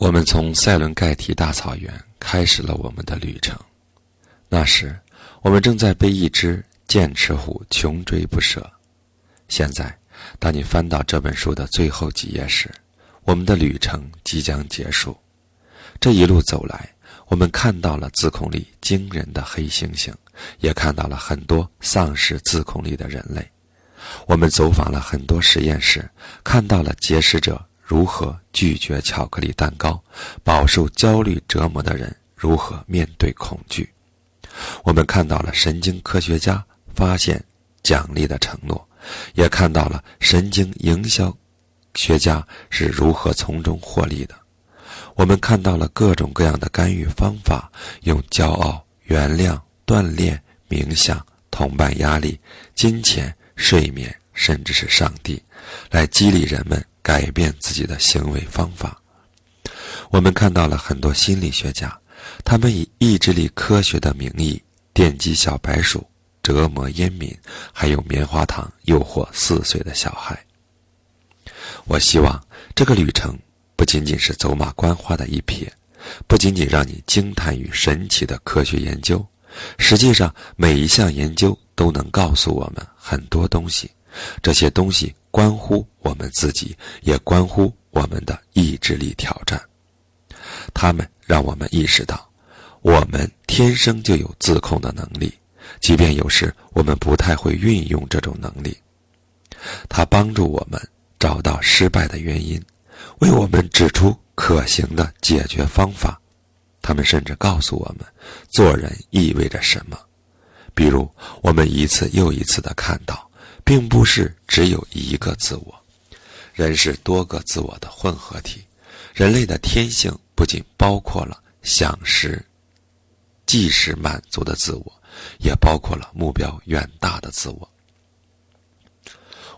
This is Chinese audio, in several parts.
我们从塞伦盖提大草原开始了我们的旅程。那时，我们正在被一只剑齿虎穷追不舍。现在，当你翻到这本书的最后几页时，我们的旅程即将结束。这一路走来，我们看到了自控力惊人的黑猩猩，也看到了很多丧失自控力的人类。我们走访了很多实验室，看到了节食者。如何拒绝巧克力蛋糕？饱受焦虑折磨的人如何面对恐惧？我们看到了神经科学家发现奖励的承诺，也看到了神经营销学家是如何从中获利的。我们看到了各种各样的干预方法，用骄傲、原谅、锻炼、冥想、同伴压力、金钱、睡眠，甚至是上帝，来激励人们。改变自己的行为方法。我们看到了很多心理学家，他们以意志力科学的名义电击小白鼠、折磨烟民，还有棉花糖诱惑四岁的小孩。我希望这个旅程不仅仅是走马观花的一瞥，不仅仅让你惊叹于神奇的科学研究，实际上每一项研究都能告诉我们很多东西。这些东西关乎我们自己，也关乎我们的意志力挑战。他们让我们意识到，我们天生就有自控的能力，即便有时我们不太会运用这种能力。它帮助我们找到失败的原因，为我们指出可行的解决方法。他们甚至告诉我们，做人意味着什么。比如，我们一次又一次地看到。并不是只有一个自我，人是多个自我的混合体。人类的天性不仅包括了想时、即时满足的自我，也包括了目标远大的自我。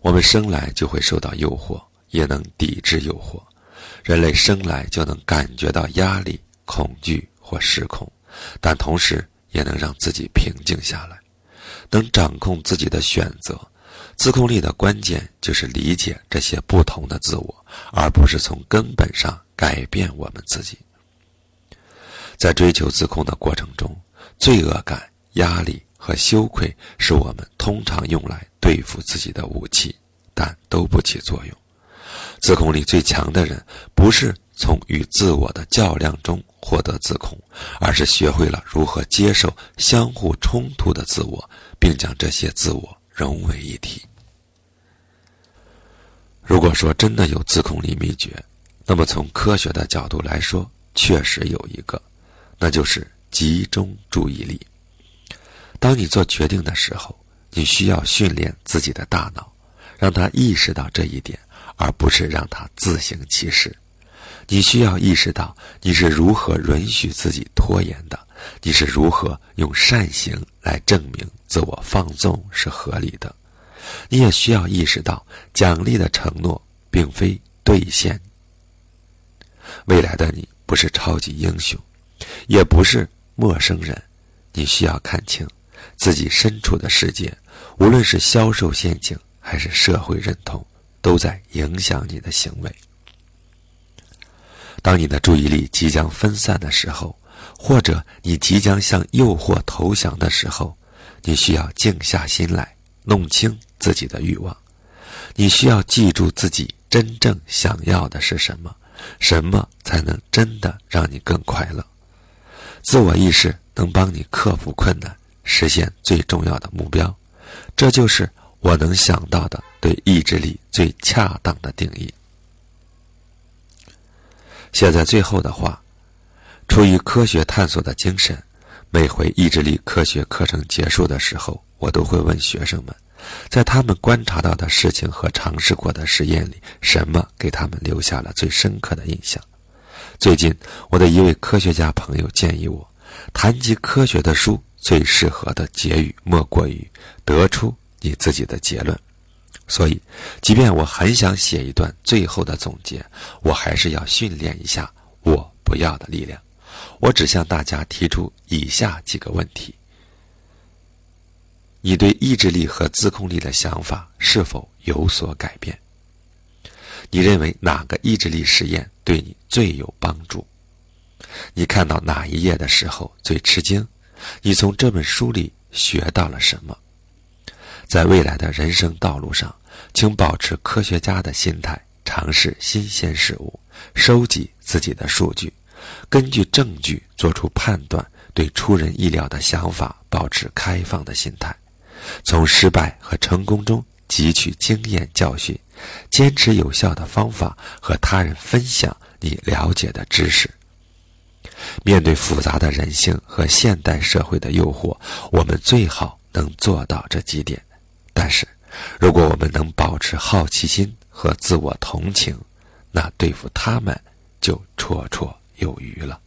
我们生来就会受到诱惑，也能抵制诱惑。人类生来就能感觉到压力、恐惧或失控，但同时也能让自己平静下来，能掌控自己的选择。自控力的关键就是理解这些不同的自我，而不是从根本上改变我们自己。在追求自控的过程中，罪恶感、压力和羞愧是我们通常用来对付自己的武器，但都不起作用。自控力最强的人，不是从与自我的较量中获得自控，而是学会了如何接受相互冲突的自我，并将这些自我。融为一体。如果说真的有自控力秘诀，那么从科学的角度来说，确实有一个，那就是集中注意力。当你做决定的时候，你需要训练自己的大脑，让他意识到这一点，而不是让他自行其事。你需要意识到你是如何允许自己拖延的，你是如何用善行来证明。自我放纵是合理的，你也需要意识到，奖励的承诺并非兑现。未来的你不是超级英雄，也不是陌生人，你需要看清自己身处的世界，无论是销售陷阱还是社会认同，都在影响你的行为。当你的注意力即将分散的时候，或者你即将向诱惑投降的时候。你需要静下心来，弄清自己的欲望。你需要记住自己真正想要的是什么，什么才能真的让你更快乐。自我意识能帮你克服困难，实现最重要的目标。这就是我能想到的对意志力最恰当的定义。写在最后的话，出于科学探索的精神。每回意志力科学课程结束的时候，我都会问学生们，在他们观察到的事情和尝试过的实验里，什么给他们留下了最深刻的印象。最近，我的一位科学家朋友建议我，谈及科学的书最适合的结语莫过于得出你自己的结论。所以，即便我很想写一段最后的总结，我还是要训练一下我不要的力量。我只向大家提出以下几个问题：你对意志力和自控力的想法是否有所改变？你认为哪个意志力实验对你最有帮助？你看到哪一页的时候最吃惊？你从这本书里学到了什么？在未来的人生道路上，请保持科学家的心态，尝试新鲜事物，收集自己的数据，根据证据做出判断，对出人意料的想法保持开放的心态，从失败和成功中汲取经验教训，坚持有效的方法和他人分享你了解的知识。面对复杂的人性和现代社会的诱惑，我们最好能做到这几点。但是，如果我们能保持好奇心和自我同情，那对付他们就绰绰有余了。